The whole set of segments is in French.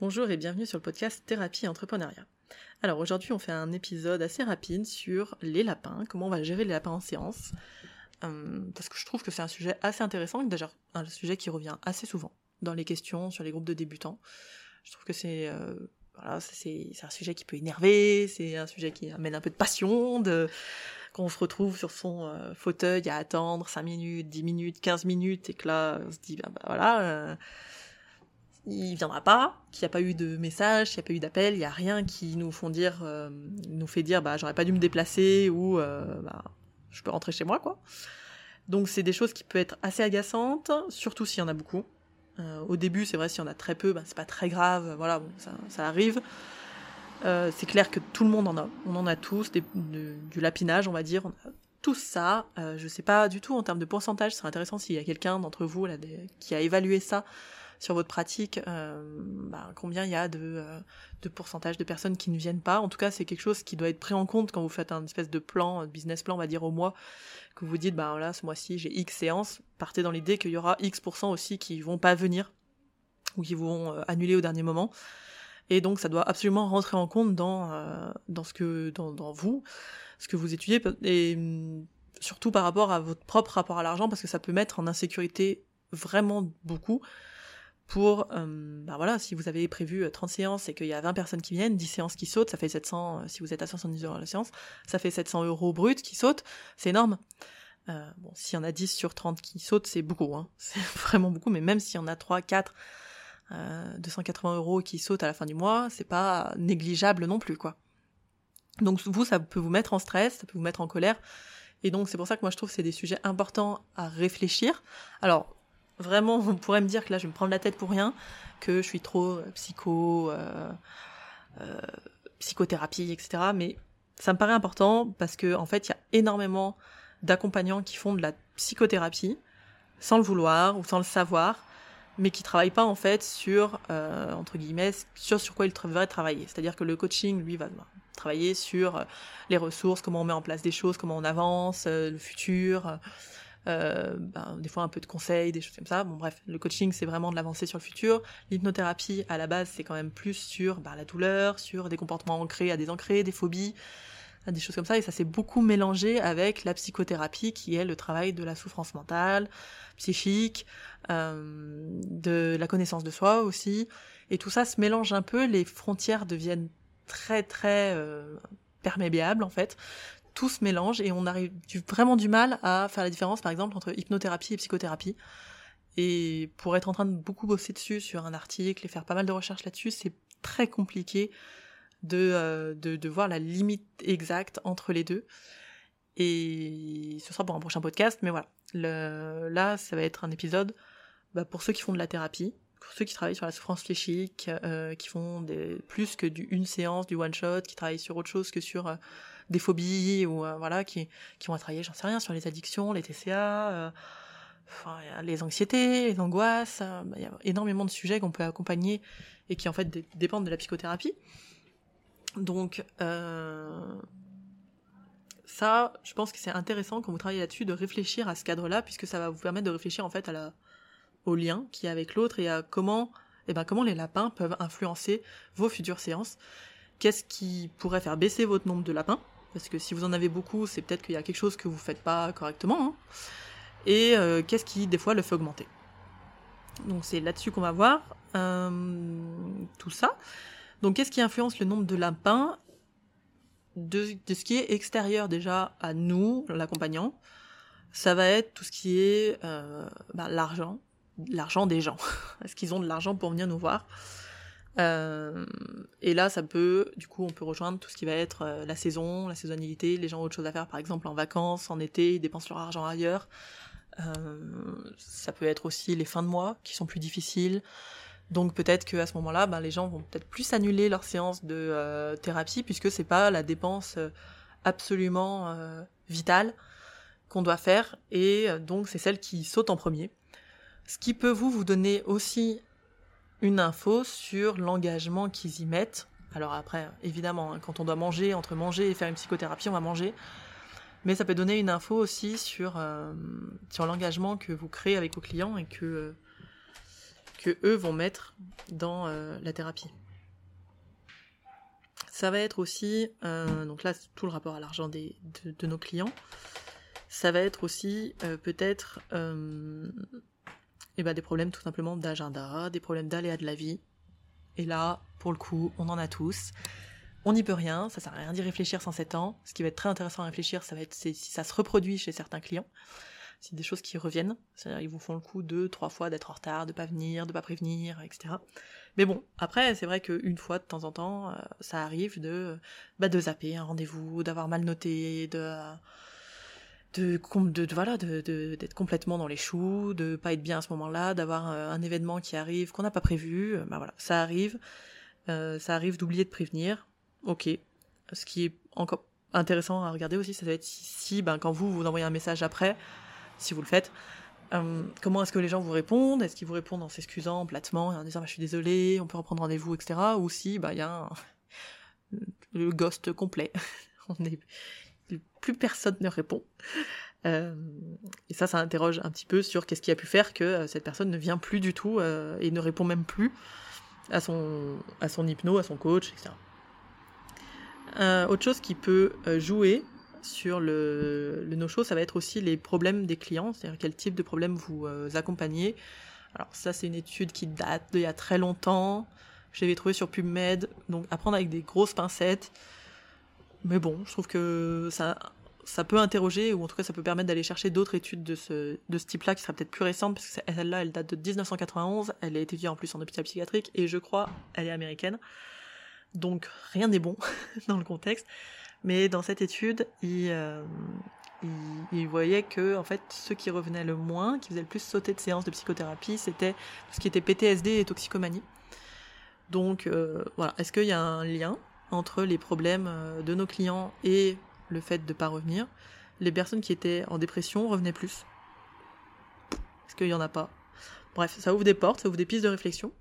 Bonjour et bienvenue sur le podcast Thérapie et Entrepreneuriat. Alors aujourd'hui on fait un épisode assez rapide sur les lapins, comment on va gérer les lapins en séance, euh, parce que je trouve que c'est un sujet assez intéressant, d'ailleurs un sujet qui revient assez souvent dans les questions sur les groupes de débutants. Je trouve que c'est euh, voilà, un sujet qui peut énerver, c'est un sujet qui amène un peu de passion, de quand on se retrouve sur son euh, fauteuil à attendre 5 minutes, 10 minutes, 15 minutes, et que là on se dit bah voilà il viendra pas, qu'il n'y a pas eu de message, qu'il n'y a pas eu d'appel, il n'y a rien qui nous font dire, euh, nous fait dire, bah j'aurais pas dû me déplacer ou euh, bah, je peux rentrer chez moi quoi. Donc c'est des choses qui peuvent être assez agaçantes, surtout s'il y en a beaucoup. Euh, au début, c'est vrai, s'il y en a très peu, bah, c'est pas très grave, voilà, ça, arrive. c'est clair que tout le monde en a, on en a tous, du lapinage, on va dire, on a tout ça. je sais pas du tout en termes de pourcentage, c'est intéressant s'il y a quelqu'un d'entre vous là, qui a évalué ça sur votre pratique, euh, bah, combien il y a de, euh, de pourcentage de personnes qui ne viennent pas. En tout cas, c'est quelque chose qui doit être pris en compte quand vous faites un espèce de plan, business plan, on va dire au mois, que vous dites, bah là, ce mois-ci, j'ai X séances. Partez dans l'idée qu'il y aura X aussi qui vont pas venir ou qui vont euh, annuler au dernier moment. Et donc, ça doit absolument rentrer en compte dans, dans ce que, dans, vous, ce que vous étudiez, et hum, surtout par rapport à votre propre rapport à l'argent, parce que ça peut mettre en insécurité vraiment beaucoup pour, euh, bah voilà, si vous avez prévu 30 euh, séances et qu'il y a 20 personnes qui viennent, 10 séances qui sautent, ça fait 700, euh, si vous êtes à 70 euros la séance, ça fait 700 euros brut qui sautent, c'est énorme. Euh, bon, s'il y en a 10 sur 30 qui sautent, c'est beaucoup, hein. c'est vraiment beaucoup, mais même s'il y en a 3, 4, euh, 280 euros qui sautent à la fin du mois, c'est pas négligeable non plus, quoi. Donc vous, ça peut vous mettre en stress, ça peut vous mettre en colère, et donc c'est pour ça que moi je trouve que c'est des sujets importants à réfléchir. Alors, Vraiment, on pourrait me dire que là, je vais me prendre la tête pour rien, que je suis trop euh, psycho, euh, euh, psychothérapie, etc. Mais ça me paraît important parce que en fait, il y a énormément d'accompagnants qui font de la psychothérapie sans le vouloir ou sans le savoir, mais qui travaillent pas en fait sur entre guillemets sur sur quoi ils devraient travailler. C'est-à-dire que le coaching, lui, va travailler sur les ressources, comment on met en place des choses, comment on avance, le futur. Euh, ben, des fois un peu de conseils, des choses comme ça. Bon bref, le coaching c'est vraiment de l'avancée sur le futur. L'hypnothérapie à la base c'est quand même plus sur ben, la douleur, sur des comportements ancrés à des ancrés, des phobies, des choses comme ça. Et ça s'est beaucoup mélangé avec la psychothérapie qui est le travail de la souffrance mentale, psychique, euh, de la connaissance de soi aussi. Et tout ça se mélange un peu, les frontières deviennent très très euh, en fait tout se mélange et on arrive vraiment du mal à faire la différence, par exemple, entre hypnothérapie et psychothérapie. Et pour être en train de beaucoup bosser dessus sur un article et faire pas mal de recherches là-dessus, c'est très compliqué de, euh, de, voir la limite exacte entre les deux. Et ce sera pour un prochain podcast, mais voilà. Là, ça va être un épisode bah, pour ceux qui font de la thérapie, pour ceux qui travaillent sur la souffrance fléchique, euh, qui font plus que du une séance, du one shot, qui travaillent sur autre chose que sur euh, des phobies ou euh, voilà qui qui vont travailler j'en sais rien sur les addictions les TCA euh, enfin, les anxiétés les angoisses euh, bah, il y a énormément de sujets qu'on peut accompagner et qui en fait dépendent de la psychothérapie. Donc ça je pense que c'est intéressant quand vous travaillez là-dessus de réfléchir à ce cadre-là puisque ça va vous permettre de réfléchir en fait à la au lien qu'il y a avec l'autre et à comment eh ben comment les lapins peuvent influencer vos futures séances. Qu'est-ce qui pourrait faire baisser votre nombre de lapins? Parce que si vous en avez beaucoup, c'est peut-être qu'il y a quelque chose que vous faites pas correctement, hein. et euh, qu'est-ce qui des fois le fait augmenter. Donc c'est là-dessus qu'on va voir euh, tout ça. Donc qu'est-ce qui influence le nombre de lapins de, de, ce qui est extérieur déjà à nous, l'accompagnant, ça va être tout ce qui est euh, bah, l'argent, l'argent des gens. Est-ce qu'ils ont de l'argent pour venir nous voir? Euh, et là, ça peut, du coup, on peut rejoindre tout ce qui va être euh, la saison, la saisonnalité, les gens ont autre chose à faire, par exemple en vacances, en été, ils dépensent leur argent ailleurs. Euh, ça peut être aussi les fins de mois qui sont plus difficiles. Donc peut-être qu'à ce moment-là, ben, les gens vont peut-être plus annuler leur séance de thérapie puisque c'est pas la dépense absolument vitale qu'on doit faire et donc c'est celle qui saute en premier. Ce qui peut vous vous donner aussi une info sur l'engagement qu'ils y mettent. Alors après, évidemment, hein, quand on doit manger, entre manger et faire une psychothérapie, on va manger. Mais ça peut donner une info aussi sur, euh, l'engagement que vous créez avec vos clients et que, que eux vont mettre dans la thérapie. Ça va être aussi, donc là, tout le rapport à l'argent de, de, nos clients. Ça va être aussi peut-être et ben, des problèmes tout simplement d'agenda, des problèmes d'aléas de la vie. Et là, pour le coup, on en a tous. On n'y peut rien, ça sert à rien d'y réfléchir sans 7 ans. Ce qui va être très intéressant à réfléchir, ça va être si ça se reproduit chez certains clients. C'est des choses qui reviennent. C'est-à-dire ils vous font le coup deux, trois fois d'être en retard, de pas venir, de pas prévenir, etc. Mais bon, après, c'est vrai qu'une fois de temps en temps, euh, ça arrive de, bah, de zapper un rendez-vous, d'avoir mal noté, de, de, de, voilà de, d'être complètement dans les choux, de pas être bien à ce moment-là, d'avoir euh, un événement qui arrive qu'on n'a pas prévu, euh, bah voilà, ça arrive, euh, ça arrive d'oublier de prévenir, ok. Ce qui est encore intéressant à regarder aussi, ça va être si, ben, quand vous vous envoyez un message après, si vous le faites, comment est-ce que les gens vous répondent? Est-ce qu'ils vous répondent en s'excusant platement en disant bah, je suis désolé, on peut reprendre rendez-vous, etc. Ou si bah il y a le ghost complet. plus personne ne répond. Euh, et ça, ça interroge un petit peu sur qu'est-ce qui a pu faire que euh, cette personne ne vient plus du tout euh, et ne répond même plus à son, à hypno, à son coach, etc. autre chose qui peut jouer sur le, no-show, ça va être aussi les problèmes des clients, c'est-à-dire quel type de problème vous accompagnez. Alors ça, c'est une étude qui date d'il y a très longtemps. Je l'avais trouvée sur PubMed, donc à prendre avec des grosses pincettes. Mais bon, je trouve que ça, ça peut interroger, ou en tout cas ça peut permettre d'aller chercher d'autres études de ce, de ce type-là, qui seraient peut-être plus récentes, parce que celle-là, elle date de 1991, elle est étudiée en plus en hôpital psychiatrique, et je crois, elle est américaine. Donc rien n'est bon dans le contexte. Mais dans cette étude, il, euh, voyait que en fait, ceux qui revenaient le moins, qui faisaient le plus sauter de séances de psychothérapie, c'était tout ce qui était PTSD et toxicomanie. Donc euh, voilà, est-ce qu'il y a un lien? Entre les problèmes euh, de nos clients et le fait de ne pas revenir. Les personnes qui étaient en dépression revenaient plus. Est-ce qu'il n'y en a pas Bref, ça ouvre des portes, ça ouvre des pistes de réflexion.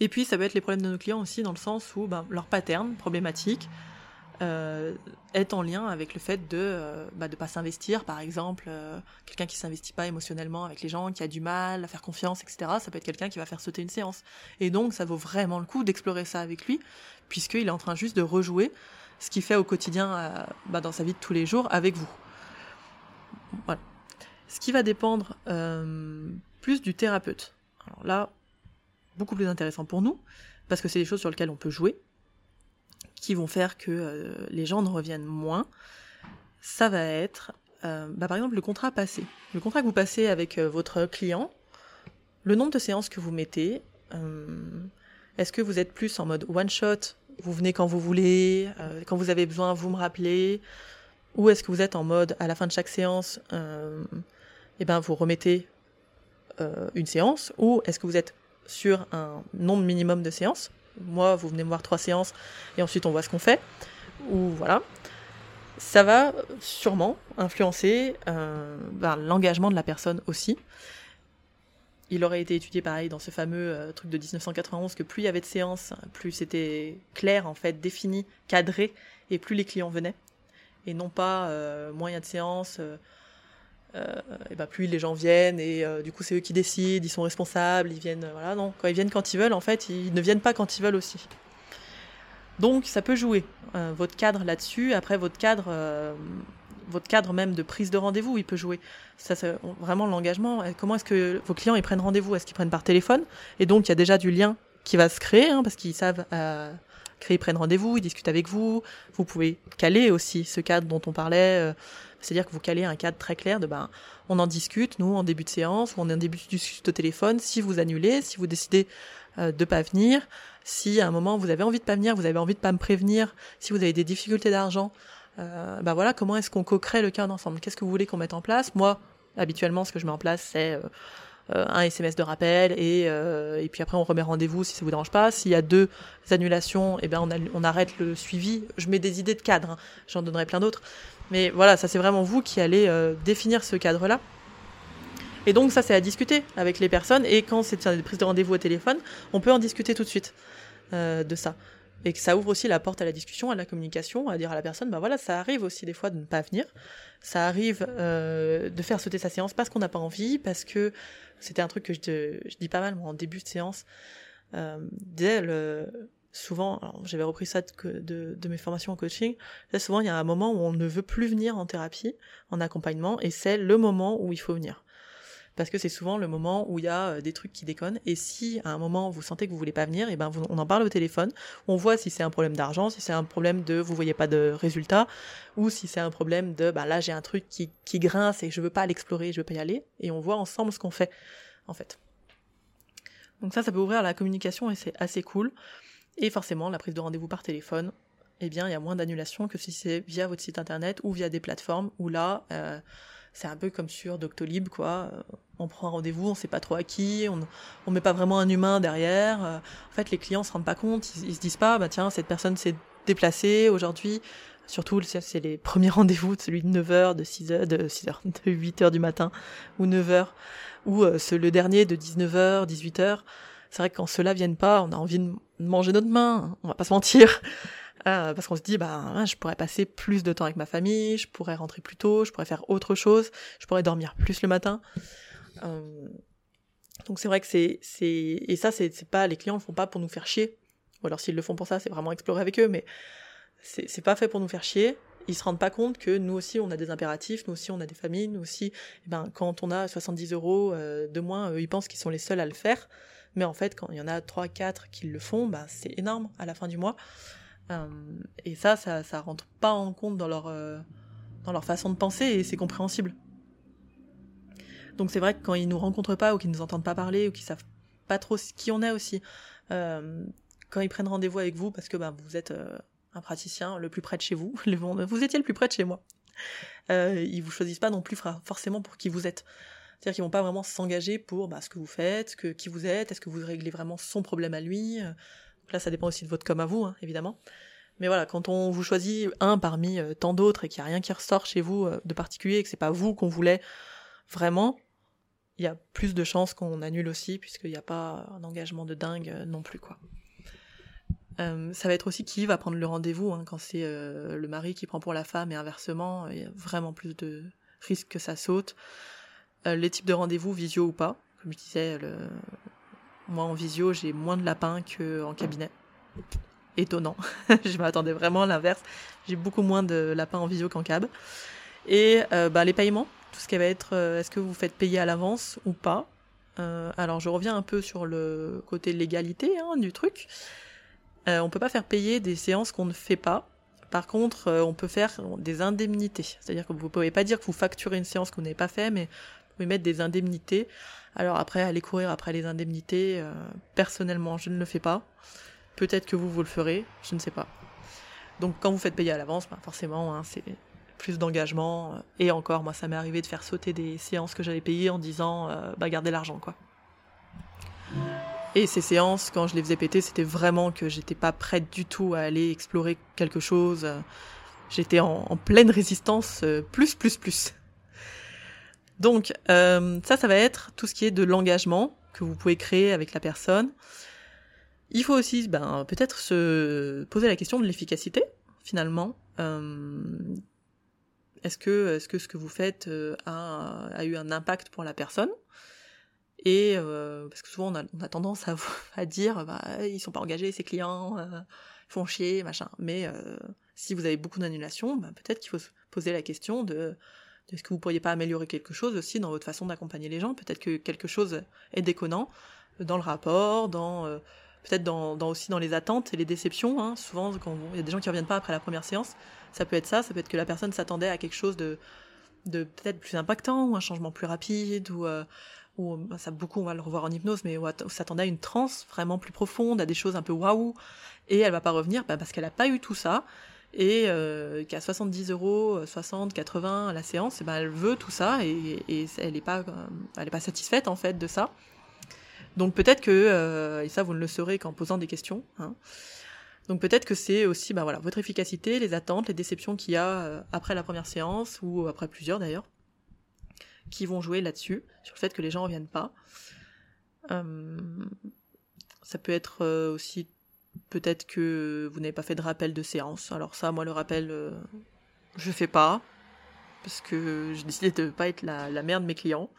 Et puis, ça peut être les problèmes de nos clients aussi, dans le sens où ben, leur pattern problématique euh, est en lien avec le fait de ne euh, bah, pas s'investir, par exemple. quelqu'un qui s'investit pas émotionnellement avec les gens, qui a du mal à faire confiance, etc. Ça peut être quelqu'un qui va faire sauter une séance. Et donc, ça vaut vraiment le coup d'explorer ça avec lui, puisqu'il est en train juste de rejouer ce qu'il fait au quotidien euh, bah, dans sa vie de tous les jours avec vous. Ce qui va dépendre euh, plus du thérapeute. Là, beaucoup plus intéressant pour nous, parce que c'est des choses sur lesquelles on peut jouer, qui vont faire que euh, les gens ne reviennent moins. Ça va être, bah, par exemple, le contrat passé. Le contrat que vous passez avec votre client, le nombre de séances que vous mettez, est-ce que vous êtes plus en mode one shot, vous venez quand vous voulez, euh, quand vous avez besoin, vous me rappelez, ou est-ce que vous êtes en mode à la fin de chaque séance, euh, eh ben vous remettez euh, une séance, ou est-ce que vous êtes sur un nombre minimum de séances? Moi, vous venez me voir trois séances et ensuite on voit ce qu'on fait, ou voilà. Ça va sûrement influencer ben, l'engagement de la personne aussi il aurait été étudié pareil dans ce fameux euh, truc de 1991 que plus il y avait de séances, plus c'était clair en fait, défini, cadré, et plus les clients venaient. Et non pas euh, moins de séances, euh, et ben plus les gens viennent et du coup c'est eux qui décident, ils sont responsables, ils viennent voilà non, quand ils viennent quand ils veulent en fait, ils ne viennent pas quand ils veulent aussi. Donc ça peut jouer votre cadre là-dessus. Après votre cadre votre cadre même de prise de rendez-vous, il peut jouer. Ça, c'est vraiment l'engagement. Comment est-ce que vos clients ils prennent rendez-vous? Est-ce qu'ils prennent par téléphone? Et donc il y a déjà du lien qui va se créer hein, parce qu'ils savent euh, créer, ils prennent rendez-vous, ils discutent avec vous. Vous pouvez caler aussi ce cadre dont on parlait. Euh, c'est-à-dire que vous calez un cadre très clair de ben on en discute nous en début de séance ou on en début de discute au téléphone. Si vous annulez, si vous décidez euh, de pas venir, si à un moment vous avez envie de pas venir, vous avez envie de pas me prévenir, si vous avez des difficultés d'argent, bah voilà, comment est-ce qu'on co-crée le cadre ensemble? Qu'est-ce que vous voulez qu'on mette en place? Moi, habituellement, ce que je mets en place, c'est euh, euh, un SMS de rappel et, et puis après on remet rendez-vous si ça vous dérange pas. S'il y a deux annulations, eh ben on, on arrête le suivi. Je mets des idées de cadre, hein. j'en donnerai plein d'autres. Mais voilà, ça c'est vraiment vous qui allez définir ce cadre-là. Et donc ça c'est à discuter avec les personnes et quand c'est des prises de rendez-vous au téléphone, on peut en discuter tout de suite de ça. Et que ça ouvre aussi la porte à la discussion, à la communication, à dire à la personne, ben voilà, ça arrive aussi des fois de ne pas venir, ça arrive euh, de faire sauter sa séance parce qu'on n'a pas envie, parce que c'était un truc que je, dis pas mal moi, en début de séance, euh, dès le, souvent, j'avais repris ça de, mes formations en coaching, souvent il y a un moment où on ne veut plus venir en thérapie, en accompagnement, et c'est le moment où il faut venir parce que c'est souvent le moment où il y a euh, des trucs qui déconnent. Et si à un moment vous sentez que vous voulez pas venir, et ben on en parle au téléphone. On voit si c'est un problème d'argent, si c'est un problème de vous voyez pas de résultats, ou si c'est un problème de bah là j'ai un truc qui, qui grince et je veux pas l'explorer, je veux pas y aller. Et on voit ensemble ce qu'on fait en fait. Donc ça, ça peut ouvrir la communication et c'est assez cool. Et forcément, la prise de rendez-vous par téléphone, eh bien, il y a moins d'annulations que si c'est via votre site internet ou via des plateformes où là, euh, c'est un peu comme sur Doctolib, quoi. Euh, on prend un rendez-vous, on sait pas trop à qui, on, on met pas vraiment un humain derrière. Euh, en fait, les clients se rendent pas compte, ils, se disent pas, bah tiens, cette personne s'est déplacée aujourd'hui. Surtout, c'est les premiers rendez-vous, celui de 9h, de 6h, de 6h, de 8h du matin, ou 9h, ou euh, le dernier de 19h, 18h. C'est vrai que quand ceux-là viennent pas, on a envie de manger notre main, on va pas se mentir. Euh, parce qu'on se dit bah hein, je pourrais passer plus de temps avec ma famille, je pourrais rentrer plus tôt, je pourrais faire autre chose, je pourrais dormir plus le matin. Euh, donc c'est vrai que c'est c'est et ça c'est pas les clients le font pas pour nous faire chier. Ou alors s'ils le font pour ça, c'est vraiment explorer avec eux, mais c'est pas fait pour nous faire chier. Ils se rendent pas compte que nous aussi on a des impératifs, nous aussi on a des familles, nous aussi, eh ben quand on a 70 euros euh, de moins, ils pensent qu'ils sont les seuls à le faire. Mais en fait, quand il y en a 3, 4 qui le font, bah, c'est énorme à la fin du mois. Euh, et ça, ça, ça rentre pas en compte dans leur, euh, dans leur façon de penser et c'est compréhensible. Donc c'est vrai que quand ils nous rencontrent pas ou qu'ils nous entendent pas parler ou qu'ils savent pas trop qui on est aussi, euh, quand ils prennent rendez-vous avec vous parce que bah, vous êtes un praticien le plus près de chez vous, vous étiez le plus près de chez moi, euh, ils vous choisissent pas non plus forcément pour qui vous êtes. C'est-à-dire qu'ils vont pas vraiment s'engager pour bah, ce que vous faites, que qui vous êtes, est-ce que vous réglez vraiment son problème à lui, là, ça dépend aussi de votre com à vous, hein, évidemment. Mais voilà, quand on vous choisit un parmi euh, tant d'autres et qu'il n'y a rien qui ressort chez vous euh, de particulier et que c'est pas vous qu'on voulait vraiment, il y a plus de chances qu'on annule aussi puisqu'il n'y a pas un engagement de dingue euh, non plus quoi. ça va être aussi qui va prendre le rendez-vous hein, quand c'est le mari qui prend pour la femme et inversement, il y a vraiment plus de risques que ça saute. les types de rendez-vous, visio ou pas, comme je disais, le, moi, en visio, j'ai moins de lapins qu'en cabinet. Étonnant. je m'attendais vraiment à l'inverse. J'ai beaucoup moins de lapins en visio qu'en cab. Et euh, bah, les paiements, tout ce qui va être euh, est-ce que vous faites payer à l'avance ou pas? Euh, alors je reviens un peu sur le côté légalité hein, du truc. On peut pas faire payer des séances qu'on ne fait pas. Par contre, on peut faire des indemnités. C'est-à-dire que vous pouvez pas dire que vous facturez une séance que vous n'avez pas fait, mais vous pouvez mettre des indemnités. Alors après, aller courir après les indemnités, euh, personnellement, je ne le fais pas. Peut-être que vous, vous le ferez, je ne sais pas. Donc quand vous faites payer à l'avance, ben forcément, hein, c'est plus d'engagement. Et encore, moi, ça m'est arrivé de faire sauter des séances que j'avais payées en disant, euh, bah gardez l'argent, quoi. Et ces séances, quand je les faisais péter, c'était vraiment que j'étais pas prête du tout à aller explorer quelque chose. J'étais en, en, pleine résistance, euh, plus, plus, plus. Donc euh, ça, ça va être tout ce qui est de l'engagement que vous pouvez créer avec la personne. Il faut aussi ben, peut-être se poser la question de l'efficacité, finalement. Euh, est-ce que, ce que vous faites euh, a, a, eu un impact pour la personne? Et parce que souvent on a, tendance à, dire, bah, ils sont pas engagés, ces clients, font chier, machin. Mais si vous avez beaucoup d'annulations, ben, peut-être qu'il faut se poser la question de est-ce que vous pourriez pas améliorer quelque chose aussi dans votre façon d'accompagner les gens? Peut-être que quelque chose est déconnant dans le rapport, dans euh, peut-être dans, aussi dans les attentes et les déceptions. Hein. Souvent, quand il y a des gens qui reviennent pas après la première séance, ça peut être ça. Ça peut être que la personne s'attendait à quelque chose de, peut-être plus impactant ou un changement plus rapide ou euh, bah, ça beaucoup on va le revoir en hypnose, mais ou s'attendait à une transe vraiment plus profonde, à des choses un peu waouh, et elle va pas revenir bah, parce qu'elle a pas eu tout ça et euh, qu'à 70 euros, 60, 80 la séance, eh ben elle veut tout ça et, elle n'est pas, est pas satisfaite en fait de ça. Donc peut-être que, euh, et ça vous ne le saurez qu'en posant des questions, hein, donc peut-être que c'est aussi bah voilà, votre efficacité, les attentes, les déceptions qu'il y a euh, après la première séance ou après plusieurs d'ailleurs, qui vont jouer là-dessus, sur le fait que les gens ne reviennent pas. Euh, ça peut être aussi peut-être que vous n'avez pas fait de rappel de séance. Alors ça, moi, le rappel, euh, je fais pas, parce que j'ai décidé de ne pas être la, la mère de mes clients.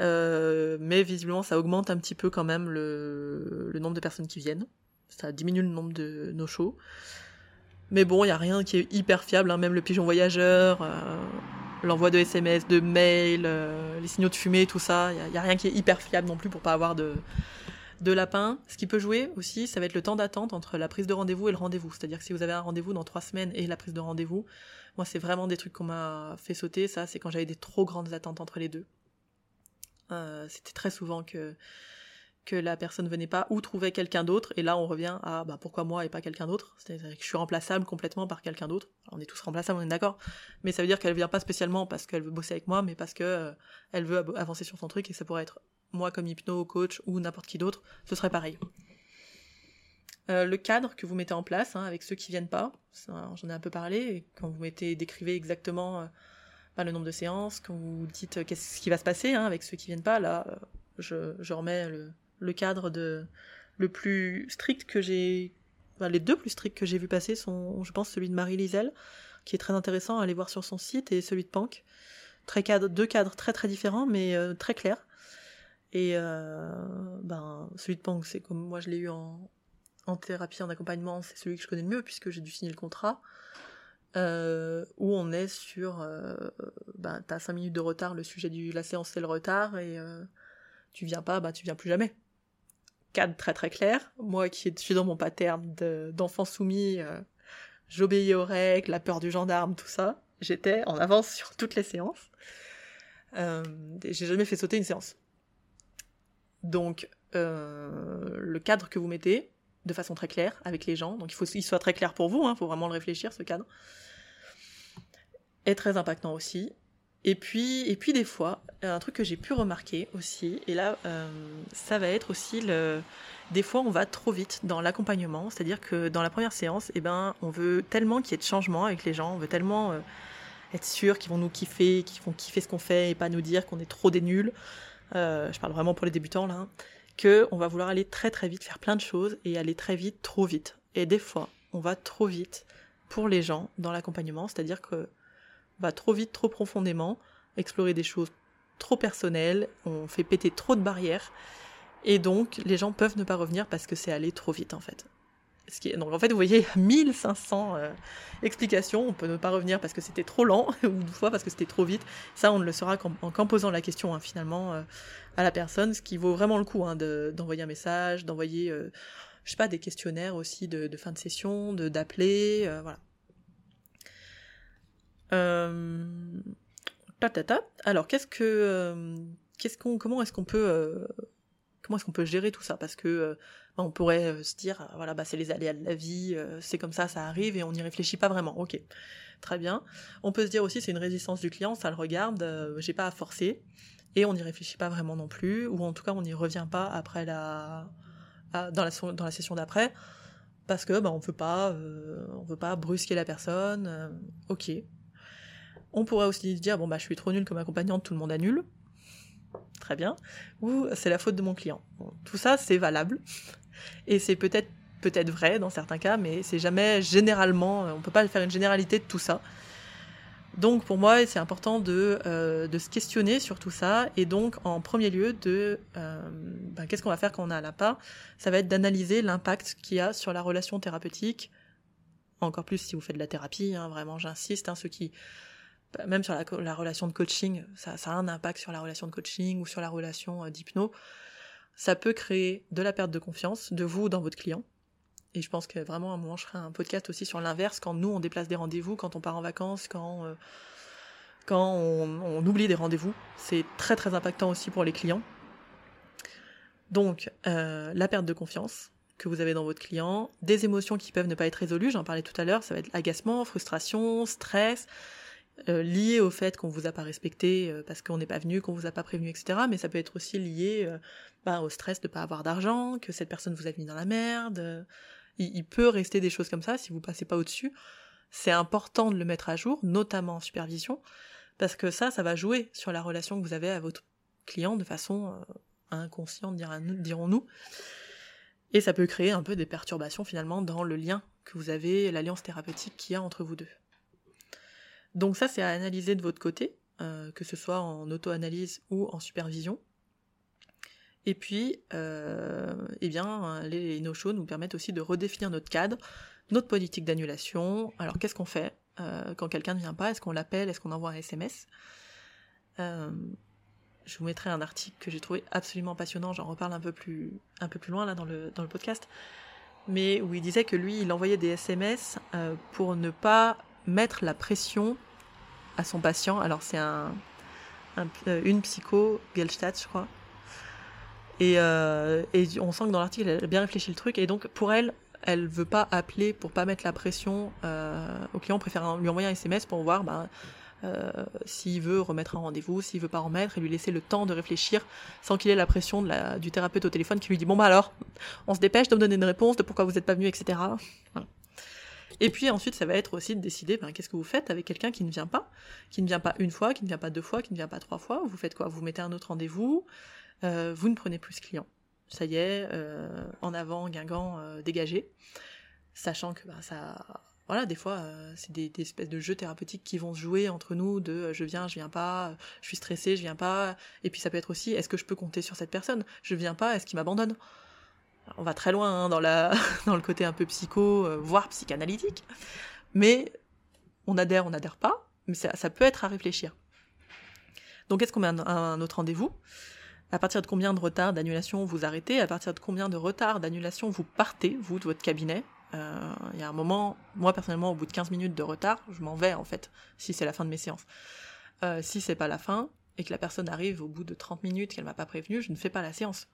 Euh, mais visiblement, ça augmente un petit peu quand même le, nombre de personnes qui viennent. Ça diminue le nombre de nos shows. Mais bon, il n'y a rien qui est hyper fiable, hein. même le pigeon voyageur, euh, l'envoi de SMS, de mails, euh, les signaux de fumée, tout ça, il n'y a, a, rien qui est hyper fiable non plus pour pas avoir de, de lapin. Ce qui peut jouer aussi, ça va être le temps d'attente entre la prise de rendez-vous et le rendez-vous. C'est-à-dire que si vous avez un rendez-vous dans trois semaines et la prise de rendez-vous, moi c'est vraiment des trucs qu'on m'a fait sauter, ça c'est quand j'avais des trop grandes attentes entre les deux. Euh, C'était très souvent que que la personne venait pas ou trouvait quelqu'un d'autre et là on revient à bah, pourquoi moi et pas quelqu'un d'autre? C'est-à-dire que je suis remplaçable complètement par quelqu'un d'autre on est tous remplaçables on est d'accord mais ça veut dire qu'elle vient pas spécialement parce qu'elle veut bosser avec moi mais parce que euh, veut avancer sur son truc et ça pourrait être moi comme hypno coach ou n'importe qui d'autre ce serait pareil. Euh, le cadre que vous mettez en place hein, avec ceux qui viennent pas j'en ai un peu parlé quand vous mettez décrivez exactement euh, bah, le nombre de séances quand vous dites euh, qu'est-ce qui va se passer hein, avec ceux qui viennent pas là je, remets le cadre le plus strict que j'ai les deux plus stricts que j'ai vu passer sont je pense celui de Marie Lisel qui est très intéressant à aller voir sur son site et celui de Pank. Deux cadres très très différents mais très clairs et euh, ben celui de Pank c'est comme moi je l'ai eu en, thérapie en accompagnement c'est celui que je connais le mieux puisque j'ai dû signer le contrat euh, où on est sur euh, ben t'as cinq minutes de retard le sujet de la séance c'est le retard et tu viens pas bah tu viens plus jamais cadre très très clair. Moi qui suis dans mon pattern d'enfant soumis, j'obéis aux règles, la peur du gendarme, tout ça. J'étais en avance sur toutes les séances. J'ai jamais fait sauter une séance. Donc, euh, le cadre que vous mettez, de façon très claire, avec les gens, donc il faut qu'il soit très clair pour vous, il hein, faut vraiment le réfléchir, ce cadre, est très impactant aussi. Et puis, et puis des fois, un truc que j'ai pu remarquer aussi, et là, euh, ça va être aussi. Des fois, on va trop vite dans l'accompagnement, c'est-à-dire que dans la première séance, eh ben, on veut tellement qu'il y ait de changement avec les gens, on veut tellement euh, être sûr qu'ils vont nous kiffer, qu'ils vont kiffer ce qu'on fait et pas nous dire qu'on est trop des nuls. Euh, je parle vraiment pour les débutants là, hein, que on va vouloir aller très très vite, faire plein de choses et aller très vite, trop vite. Et des fois, on va trop vite pour les gens dans l'accompagnement, c'est-à-dire que va trop vite, trop profondément, explorer des choses trop personnelles, on fait péter trop de barrières, et donc les gens peuvent ne pas revenir parce que c'est allé trop vite en fait. Donc en fait, vous voyez, 1500 euh, explications, on peut ne pas revenir parce que c'était trop lent, ou une fois parce que c'était trop vite. Ça, on ne le saura qu'en, posant la question hein, finalement euh, à la personne, ce qui vaut vraiment le coup hein, de, d'envoyer un message, d'envoyer, euh, je sais pas, des questionnaires aussi de, fin de session, d'appeler, euh, voilà. Euh... Alors, qu'est-ce que, qu'est-ce qu'on, comment est-ce qu'on peut, comment est-ce qu'on peut gérer tout ça? Parce que on pourrait se dire, voilà, bah c'est les aléas de la vie, c'est comme ça, ça arrive et on n'y réfléchit pas vraiment. Ok, très bien. On peut se dire aussi, c'est une résistance du client, ça le regarde, j'ai pas à forcer et on n'y réfléchit pas vraiment non plus, ou en tout cas on n'y revient pas après la, dans la session d'après parce que bah, on veut pas euh, on veut pas brusquer la personne euh, ok. On pourrait aussi dire bon bah je suis trop nulle comme accompagnante tout le monde annule. Très bien. Ou c'est la faute de mon client. Tout ça c'est valable et c'est peut-être peut-être vrai dans certains cas mais c'est jamais généralement on peut pas faire une généralité de tout ça donc pour moi, c'est important de, euh, de se questionner sur tout ça et donc en premier lieu de euh, ben, qu'est-ce qu'on va faire quand on a un lapin Ça va être d'analyser l'impact qu'il y a sur la relation thérapeutique. Encore plus si vous faites de la thérapie, hein, vraiment j'insiste, hein, ceux qui même sur la, la, relation de coaching, ça, ça a un impact sur la relation de coaching ou sur la relation euh, d'hypno. Ça peut créer de la perte de confiance de vous dans votre client et je pense que vraiment à un moment je ferai un podcast aussi sur l'inverse quand nous on déplace des rendez-vous, quand on part en vacances, quand euh, quand on, on, oublie des rendez-vous, c'est très très impactant aussi pour les clients. Donc euh, la perte de confiance que vous avez dans votre client, des émotions qui peuvent ne pas être résolues, j'en parlais tout à l'heure, ça va être agacement, frustration, stress, euh, lié au fait qu'on vous a pas respecté euh, parce qu'on n'est pas venu, qu'on vous a pas prévenu, etc. Mais ça peut être aussi lié euh, bah, au stress de pas avoir d'argent, que cette personne vous a mis dans la merde, il, il, peut rester des choses comme ça si vous passez pas au-dessus. C'est important de le mettre à jour, notamment en supervision, parce que ça, ça va jouer sur la relation que vous avez à votre client de façon euh, inconsciente, dirons-nous. Et ça peut créer un peu des perturbations finalement dans le lien que vous avez, l'alliance thérapeutique qu'il y a entre vous deux. Donc ça, c'est à analyser de votre côté, euh, que ce soit en auto-analyse ou en supervision. Et puis, euh, eh bien, les no-shows nous permettent aussi de redéfinir notre cadre, notre politique d'annulation. Alors, qu'est-ce qu'on fait euh, quand quelqu'un ne vient pas? Est-ce qu'on l'appelle? Est-ce qu'on envoie un SMS Je vous mettrai un article que j'ai trouvé absolument passionnant. J'en reparle un peu plus, un peu plus loin là dans le, dans le podcast. Mais où il disait que lui, il envoyait des SMS pour ne pas mettre la pression à son patient. Alors, c'est un, un, une psycho, Gelstadt, je crois et, euh, et on sent que dans l'article, elle a bien réfléchi le truc. Et donc, pour elle, elle veut pas appeler pour pas mettre la pression euh, au client. On préfère lui envoyer un SMS pour voir euh, s'il veut remettre un rendez-vous, s'il veut pas remettre, et lui laisser le temps de réfléchir sans qu'il ait la pression du thérapeute au téléphone qui lui dit bon bah alors, on se dépêche de me donner une réponse de pourquoi vous n'êtes pas venu, etc. Voilà. Et puis ensuite, ça va être aussi de décider ben, qu'est-ce que vous faites avec quelqu'un qui ne vient pas, qui ne vient pas une fois, qui ne vient pas deux fois, qui ne vient pas trois fois. Vous faites quoi? Vous mettez un autre rendez-vous euh, vous ne prenez plus ce client. Ça y est, euh, en avant, Guingamp, euh, dégagé. Sachant que bah, ça, voilà, des fois, c'est des, espèces de jeux thérapeutiques qui vont se jouer entre nous de je viens, je viens pas, je suis stressé, je viens pas. Et puis ça peut être aussi est-ce que je peux compter sur cette personne? Je viens pas, est-ce qu'il m'abandonne? On va très loin hein, dans, le côté un peu psycho, euh, voire psychanalytique. Mais on adhère, on n'adhère pas, mais ça, peut être à réfléchir. Donc est-ce qu'on met un, un autre rendez-vous? À partir de combien de retard d'annulation vous arrêtez, à partir de combien de retard d'annulation vous partez, vous, de votre cabinet? Euh, il y a un moment, moi personnellement, au bout de 15 minutes de retard, je m'en vais en fait, si c'est la fin de mes séances. Euh, si c'est pas la fin, et que la personne arrive au bout de 30 minutes, qu'elle m'a pas prévenu, je ne fais pas la séance.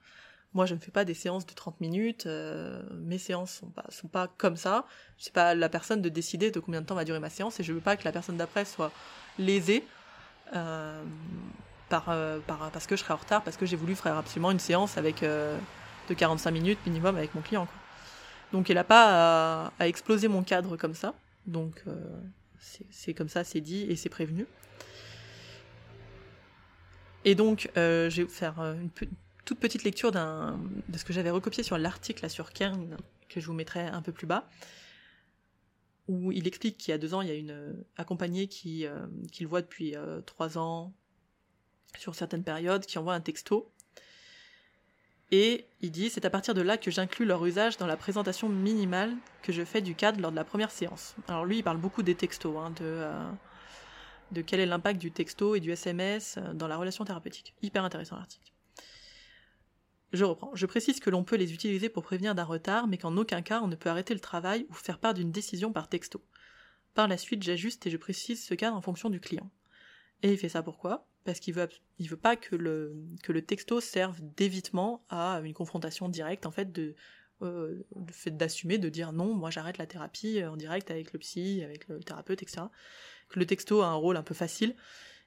Moi, je ne fais pas des séances de 30 minutes, euh, mes séances sont pas, sont pas comme ça. C'est pas la personne de décider de combien de temps va durer ma séance, et je veux pas que la personne d'après soit lésée. Euh, par, euh, par, parce que je serais en retard, parce que j'ai voulu faire absolument une séance avec de 45 minutes minimum avec mon client. Donc il n'a pas à, à, exploser mon cadre comme ça. Donc c'est comme ça, c'est dit et c'est prévenu. Et donc euh, je vais faire une toute petite lecture de ce que j'avais recopié sur l'article sur Kern, que je vous mettrai un peu plus bas où il explique qu'il y a deux ans, il y a une accompagnée qui, euh, le voit depuis euh, trois ans, sur certaines périodes qui envoient un texto. Et il dit c'est à partir de là que j'inclus leur usage dans la présentation minimale que je fais du cadre lors de la première séance. Alors lui, il parle beaucoup des textos, hein, euh, de quel est l'impact du texto et du SMS dans la relation thérapeutique. Hyper intéressant l'article. Je reprends. Je précise que l'on peut les utiliser pour prévenir d'un retard, mais qu'en aucun cas on ne peut arrêter le travail ou faire part d'une décision par texto. Par la suite, j'ajuste et je précise ce cadre en fonction du client. Et il fait ça pourquoi? Parce qu'il veut, veut pas que le, que texto serve d'évitement à une confrontation directe, en fait, de, euh, fait d'assumer, de dire non, moi j'arrête la thérapie en direct avec le psy, avec le thérapeute, etc. Que le texto a un rôle un peu facile,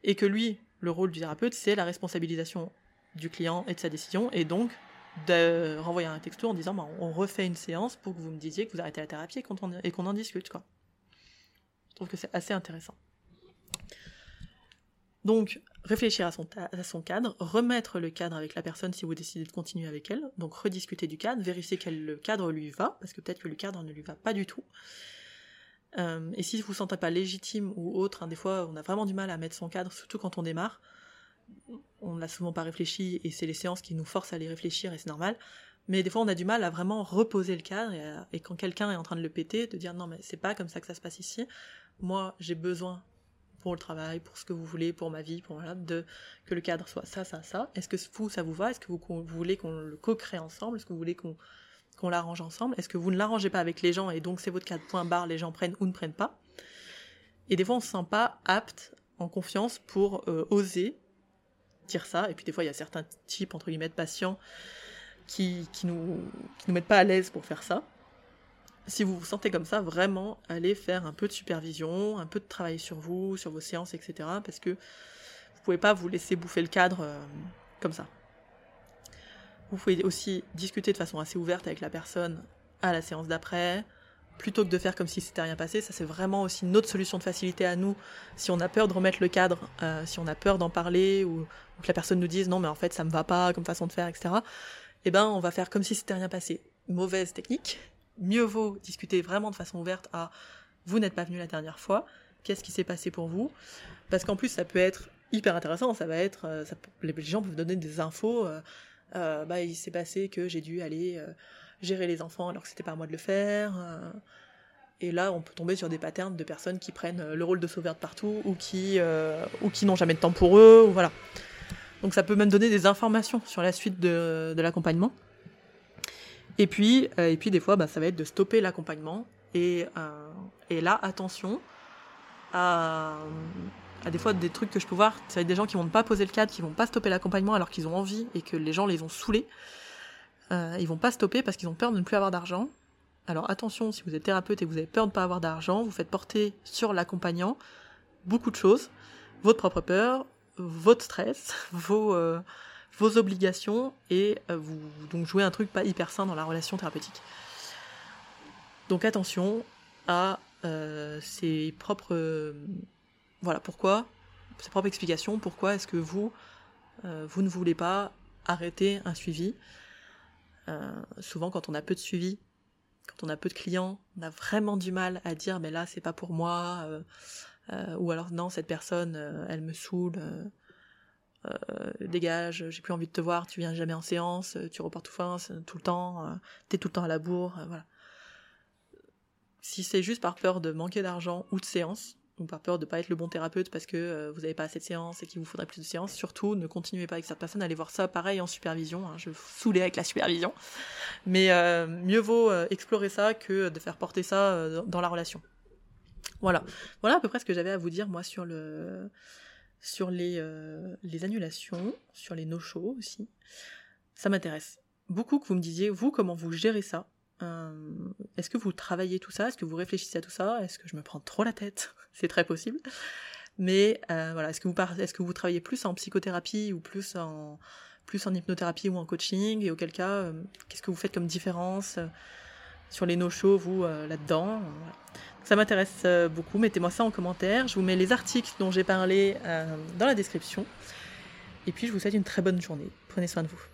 et que lui, le rôle du thérapeute, c'est la responsabilisation du client et de sa décision, et donc de renvoyer un texto en disant bah, on refait une séance pour que vous me disiez que vous arrêtez la thérapie et qu'on en, discute. Quoi. Je trouve que c'est assez intéressant. Donc, réfléchir à son, cadre, remettre le cadre avec la personne si vous décidez de continuer avec elle, donc rediscuter du cadre, vérifier que le cadre lui va, parce que peut-être que le cadre ne lui va pas du tout. Euh, et si vous vous sentez pas légitime ou autre, hein, des fois on a vraiment du mal à mettre son cadre, surtout quand on démarre, on l'a souvent pas réfléchi et c'est les séances qui nous forcent à les réfléchir et c'est normal. Mais des fois on a du mal à vraiment reposer le cadre et, quand quelqu'un est en train de le péter, de dire non mais c'est pas comme ça que ça se passe ici. Moi j'ai besoin pour le travail, pour ce que vous voulez, pour ma vie, pour voilà, de que le cadre soit ça, ça, ça. Est-ce que vous, ça vous va? Est-ce que vous, voulez qu'on le co-crée ensemble? Est-ce que vous voulez qu'on qu'on l'arrange ensemble? Est-ce que vous ne l'arrangez pas avec les gens et donc c'est votre cadre point barre, les gens prennent ou ne prennent pas? Et des fois on se sent pas apte, en confiance pour euh, oser ça. Et puis des fois il y a certains types entre guillemets de patients qui, qui nous qui nous mettent pas à l'aise pour faire ça si vous vous sentez comme ça, vraiment, allez faire un peu de supervision, un peu de travail sur vous, sur vos séances, etc. Parce que vous pouvez pas vous laisser bouffer le cadre euh, comme ça. Vous pouvez aussi discuter de façon assez ouverte avec la personne à la séance d'après, plutôt que de faire comme si c'était rien passé. Ça, c'est vraiment aussi une autre solution de facilité à nous. Si on a peur de remettre le cadre, euh, si on a peur d'en parler, ou, que la personne nous dise non, mais en fait, ça me va pas comme façon de faire, etc. Eh ben, on va faire comme si c'était rien passé mauvaise technique. Mieux vaut discuter vraiment de façon ouverte à vous n'êtes pas venu la dernière fois, qu'est-ce qui s'est passé pour vous? Parce qu'en plus, ça peut être hyper intéressant, ça va être, euh, les gens peuvent donner des infos, euh, bah, il s'est passé que j'ai dû aller gérer les enfants alors que c'était pas à moi de le faire. et là, on peut tomber sur des patterns de personnes qui prennent le rôle de sauveur de partout ou qui, ou qui n'ont jamais de temps pour eux, ou voilà. Donc ça peut même donner des informations sur la suite de, l'accompagnement. Et puis, euh, et puis des fois, bah, ça va être de stopper l'accompagnement. Et, euh, et là, attention à, des fois des trucs que je peux voir. Ça va être des gens qui vont pas poser le cadre, qui vont pas stopper l'accompagnement alors qu'ils ont envie et que les gens les ont saoulés. Euh, ils vont pas stopper parce qu'ils ont peur de ne plus avoir d'argent. Alors attention, si vous êtes thérapeute et que vous avez peur de ne pas avoir d'argent, vous faites porter sur l'accompagnant beaucoup de choses. Votre propre peur, votre stress, vos, euh, vos obligations et euh, vous donc jouez un truc pas hyper sain dans la relation thérapeutique. Donc attention à euh, ses propres voilà pourquoi ses propres explications pourquoi est-ce que vous vous ne voulez pas arrêter un suivi? Souvent quand on a peu de suivi, quand on a peu de clients, on a vraiment du mal à dire mais là c'est pas pour moi euh, ou alors non, cette personne, euh, elle me saoule, euh, dégage, j'ai plus envie de te voir, tu viens jamais en séance, tu reportes tout, fin, tout le temps, t'es tout le temps à la bourre, voilà. Si c'est juste par peur de manquer d'argent ou de séance, ou par peur de pas être le bon thérapeute parce que vous n'avez pas assez de séances et qu'il vous faudrait plus de séances, surtout ne continuez pas avec cette personne, allez voir ça pareil en supervision, hein, je vous saouler avec la supervision, mais mieux vaut explorer ça que de faire porter ça dans la relation. Voilà. Voilà à peu près ce que j'avais à vous dire, moi, sur le sur les, euh, les annulations, sur les no-shows aussi. Ça m'intéresse. Beaucoup que vous me disiez, vous, comment vous gérez ça euh, Est-ce que vous travaillez tout ça? Est-ce que vous réfléchissez à tout ça? Est-ce que je me prends trop la tête? C'est très possible. Mais euh, voilà, est-ce que, vous travaillez plus en psychothérapie ou plus en, hypnothérapie ou en coaching? Et auquel cas, qu'est-ce que vous faites comme différence sur les no-shows, vous, là-dedans? Ça m'intéresse euh, beaucoup. Mettez-moi ça en commentaire. Je vous mets les articles dont j'ai parlé euh, dans la description. Et puis je vous souhaite une très bonne journée. Prenez soin de vous.